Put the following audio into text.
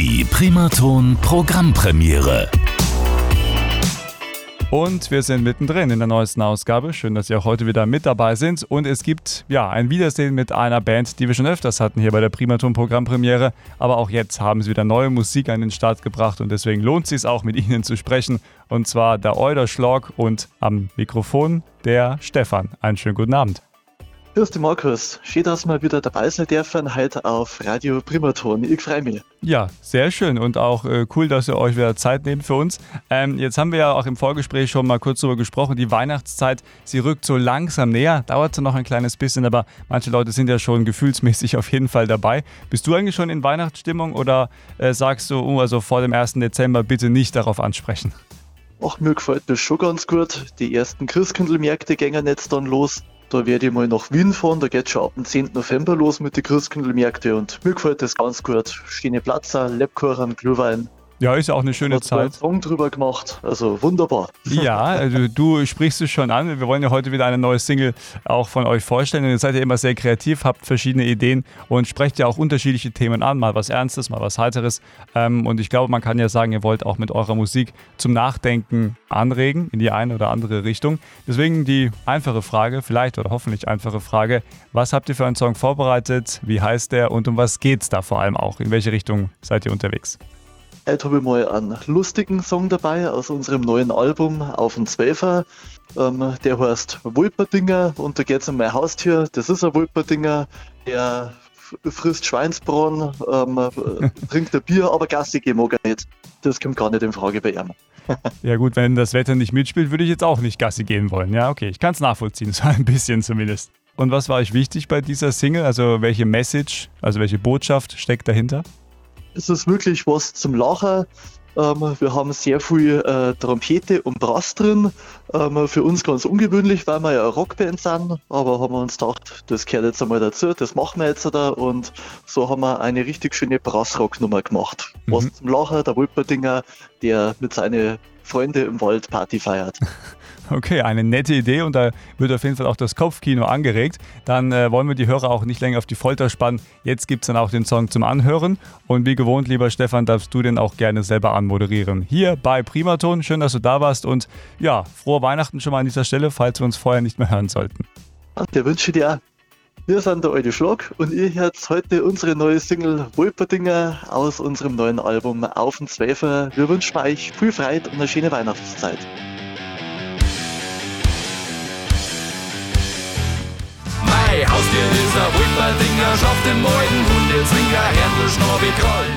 Die Primaton Programmpremiere. Und wir sind mittendrin in der neuesten Ausgabe. Schön, dass Sie auch heute wieder mit dabei sind. Und es gibt ja ein Wiedersehen mit einer Band, die wir schon öfters hatten hier bei der Primaton Programmpremiere. Aber auch jetzt haben sie wieder neue Musik an den Start gebracht und deswegen lohnt es sich auch mit Ihnen zu sprechen. Und zwar der Euler Schlag und am Mikrofon der Stefan. Einen schönen guten Abend. Grüß dich Markus, schön, dass wir wieder dabei sein dürfen, heute auf Radio Primaton. Ich freue mich. Ja, sehr schön und auch äh, cool, dass ihr euch wieder Zeit nehmt für uns. Ähm, jetzt haben wir ja auch im Vorgespräch schon mal kurz darüber gesprochen, die Weihnachtszeit, sie rückt so langsam näher, dauert so noch ein kleines bisschen, aber manche Leute sind ja schon gefühlsmäßig auf jeden Fall dabei. Bist du eigentlich schon in Weihnachtsstimmung oder äh, sagst du, oh, also vor dem 1. Dezember bitte nicht darauf ansprechen? Ach, mir gefällt das schon ganz gut. Die ersten Christkindlmärkte gehen jetzt dann los. Da werde ich mal nach Wien fahren, da geht schon ab dem 10. November los mit den Christkindlmärkten und mir gefällt das ganz gut. Stehende Platzer, Lebkuchen, Glühwein, ja, ist ja auch eine schöne Zeit. einen Song drüber gemacht, also wunderbar. Ja, also du sprichst es schon an. Wir wollen ja heute wieder eine neue Single auch von euch vorstellen. Und ihr seid ja immer sehr kreativ, habt verschiedene Ideen und sprecht ja auch unterschiedliche Themen an. Mal was Ernstes, mal was Heiteres. Ähm, und ich glaube, man kann ja sagen, ihr wollt auch mit eurer Musik zum Nachdenken anregen in die eine oder andere Richtung. Deswegen die einfache Frage, vielleicht oder hoffentlich einfache Frage: Was habt ihr für einen Song vorbereitet? Wie heißt der und um was geht's da vor allem auch? In welche Richtung seid ihr unterwegs? Heute habe ich mal einen lustigen Song dabei aus unserem neuen Album Auf den Zwölfer. Ähm, der heißt Wulperdinger und da geht es um mein Haustier. Das ist ein Wulperdinger, der frisst Schweinsbraten, ähm, trinkt ein Bier, aber Gassi gehen mag er nicht. Das kommt gar nicht in Frage bei ihm. Ja gut, wenn das Wetter nicht mitspielt, würde ich jetzt auch nicht Gassi gehen wollen. Ja, okay, ich kann es nachvollziehen, so ein bisschen zumindest. Und was war euch wichtig bei dieser Single? Also welche Message, also welche Botschaft steckt dahinter? Es ist wirklich was zum Lachen. Ähm, wir haben sehr viel äh, Trompete und Brass drin. Ähm, für uns ganz ungewöhnlich, weil wir ja eine Rockband sind. Aber haben wir uns gedacht, das gehört jetzt einmal dazu, das machen wir jetzt da. Und so haben wir eine richtig schöne Brassrocknummer gemacht. Mhm. Was zum Lachen, der Wulperdinger, der mit seinen Freunden im Wald Party feiert. Okay, eine nette Idee und da wird auf jeden Fall auch das Kopfkino angeregt. Dann äh, wollen wir die Hörer auch nicht länger auf die Folter spannen. Jetzt gibt es dann auch den Song zum Anhören. Und wie gewohnt, lieber Stefan, darfst du den auch gerne selber anmoderieren. Hier bei Primaton. Schön, dass du da warst und ja, frohe Weihnachten schon mal an dieser Stelle, falls wir uns vorher nicht mehr hören sollten. Der wünsche dir. Wir sind der alte Schlag und ihr hört heute unsere neue Single Wolperdinger aus unserem neuen Album Auf den Zweifel. Wir wünschen euch viel Freude und eine schöne Weihnachtszeit. Mei, Haustier ist ein Wulperdinger, schafft im Morgen Hundezwinger, Händel, wie Krollen.